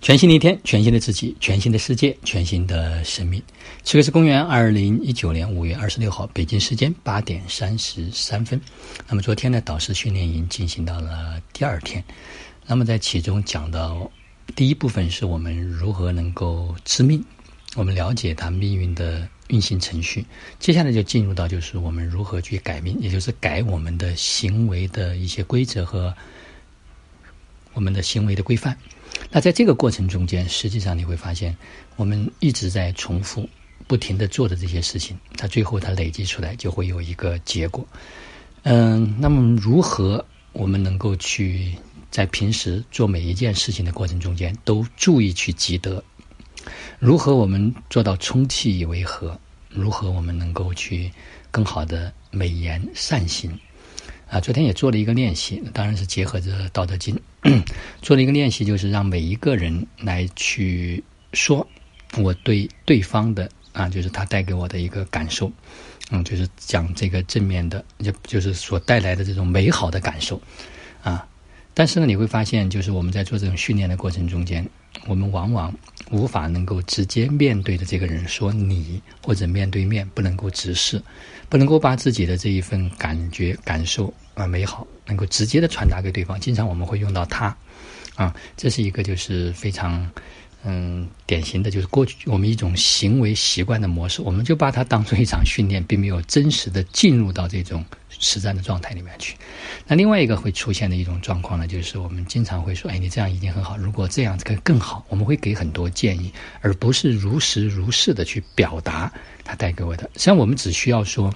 全新的一天，全新的自己，全新的世界，全新的生命。此刻是公元二零一九年五月二十六号，北京时间八点三十三分。那么昨天呢，导师训练营进行到了第二天。那么在其中讲到第一部分是我们如何能够知命，我们了解它命运的运行程序。接下来就进入到就是我们如何去改命，也就是改我们的行为的一些规则和我们的行为的规范。那在这个过程中间，实际上你会发现，我们一直在重复、不停的做的这些事情，它最后它累积出来就会有一个结果。嗯，那么如何我们能够去在平时做每一件事情的过程中间都注意去积德？如何我们做到充气以为和？如何我们能够去更好的美言善行？啊，昨天也做了一个练习，当然是结合着《道德经》做了一个练习，就是让每一个人来去说我对对方的啊，就是他带给我的一个感受，嗯，就是讲这个正面的，就就是所带来的这种美好的感受啊。但是呢，你会发现，就是我们在做这种训练的过程中间，我们往往无法能够直接面对着这个人说你，或者面对面不能够直视。不能够把自己的这一份感觉、感受啊美好，能够直接的传达给对方。经常我们会用到他，啊，这是一个就是非常嗯典型的就是过去我们一种行为习惯的模式，我们就把它当做一场训练，并没有真实的进入到这种。实战的状态里面去，那另外一个会出现的一种状况呢，就是我们经常会说：“哎，你这样已经很好，如果这样可以更好。”我们会给很多建议，而不是如实如是的去表达他带给我的。实际上，我们只需要说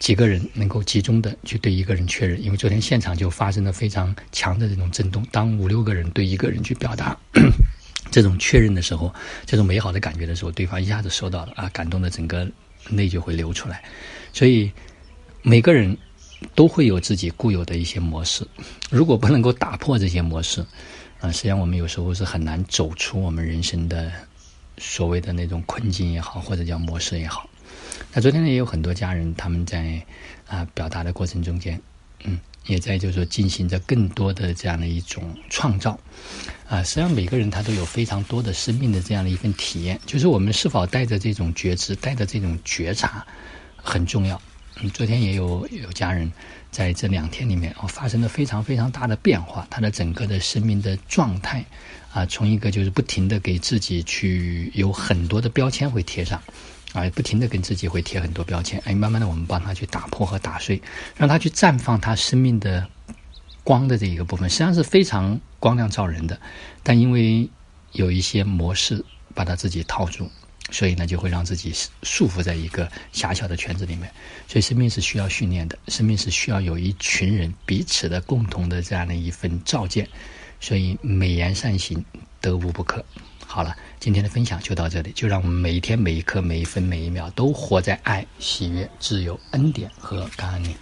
几个人能够集中的去对一个人确认，因为昨天现场就发生了非常强的这种震动。当五六个人对一个人去表达 这种确认的时候，这种美好的感觉的时候，对方一下子收到了啊，感动的整个泪就会流出来。所以。每个人都会有自己固有的一些模式，如果不能够打破这些模式，啊，实际上我们有时候是很难走出我们人生的所谓的那种困境也好，或者叫模式也好。那昨天呢，也有很多家人他们在啊表达的过程中间，嗯，也在就是说进行着更多的这样的一种创造。啊，实际上每个人他都有非常多的生命的这样的一份体验，就是我们是否带着这种觉知，带着这种觉察，很重要。嗯，昨天也有有家人在这两天里面哦，发生了非常非常大的变化，他的整个的生命的状态啊，从一个就是不停的给自己去有很多的标签会贴上，啊，不停的跟自己会贴很多标签，哎，慢慢的我们帮他去打破和打碎，让他去绽放他生命的光的这一个部分，实际上是非常光亮照人的，但因为有一些模式把他自己套住。所以呢，就会让自己束缚在一个狭小的圈子里面。所以，生命是需要训练的，生命是需要有一群人彼此的共同的这样的一份照见。所以，美言善行，得无不可。好了，今天的分享就到这里，就让我们每一天、每一刻、每一分、每一秒都活在爱、喜悦、自由、恩典和感恩里。